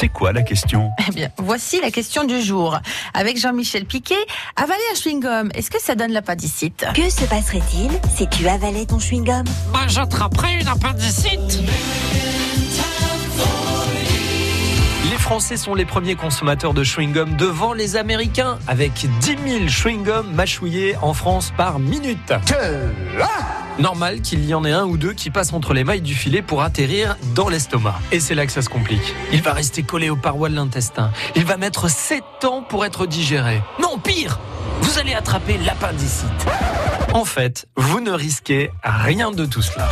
C'est quoi la question? Eh bien, voici la question du jour. Avec Jean-Michel Piquet, avaler un chewing-gum, est-ce que ça donne l'appendicite? Que se passerait-il si tu avalais ton chewing-gum? Bah, j'attraperais une appendicite. Les Français sont les premiers consommateurs de chewing-gum devant les Américains, avec 10 000 chewing-gums mâchouillés en France par minute. Normal qu'il y en ait un ou deux qui passent entre les mailles du filet pour atterrir dans l'estomac. Et c'est là que ça se complique. Il va rester collé aux parois de l'intestin. Il va mettre 7 ans pour être digéré. Non, pire Vous allez attraper l'appendicite. En fait, vous ne risquez rien de tout cela.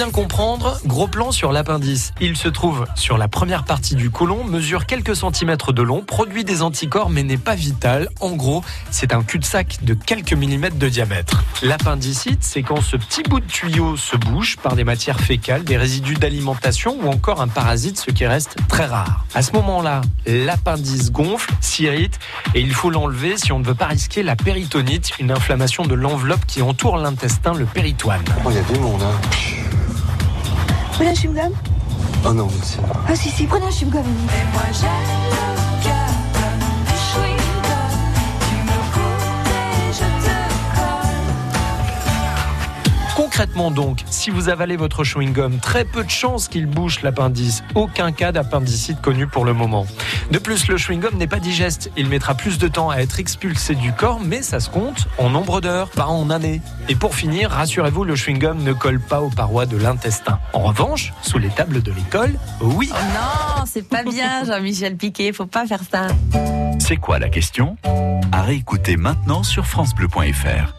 Bien comprendre, gros plan sur l'appendice. Il se trouve sur la première partie du côlon, mesure quelques centimètres de long, produit des anticorps mais n'est pas vital. En gros, c'est un cul-de-sac de quelques millimètres de diamètre. L'appendicite, c'est quand ce petit bout de tuyau se bouche par des matières fécales, des résidus d'alimentation ou encore un parasite, ce qui reste très rare. À ce moment-là, l'appendice gonfle, s'irrite et il faut l'enlever si on ne veut pas risquer la péritonite, une inflammation de l'enveloppe qui entoure l'intestin, le péritoine. Il y a du monde, hein? Prenez un chewing-gum? Oh non, merci. Ah si, si, prenez un chewing-gum. Moi, Concrètement donc, si vous avalez votre chewing-gum, très peu de chances qu'il bouche l'appendice. Aucun cas d'appendicite connu pour le moment. De plus, le chewing-gum n'est pas digeste. Il mettra plus de temps à être expulsé du corps, mais ça se compte en nombre d'heures, pas en années. Et pour finir, rassurez-vous, le chewing-gum ne colle pas aux parois de l'intestin. En revanche, sous les tables de l'école, oui. Oh non, c'est pas bien, Jean-Michel Piquet, faut pas faire ça. C'est quoi la question? À réécouter maintenant sur FranceBleu.fr.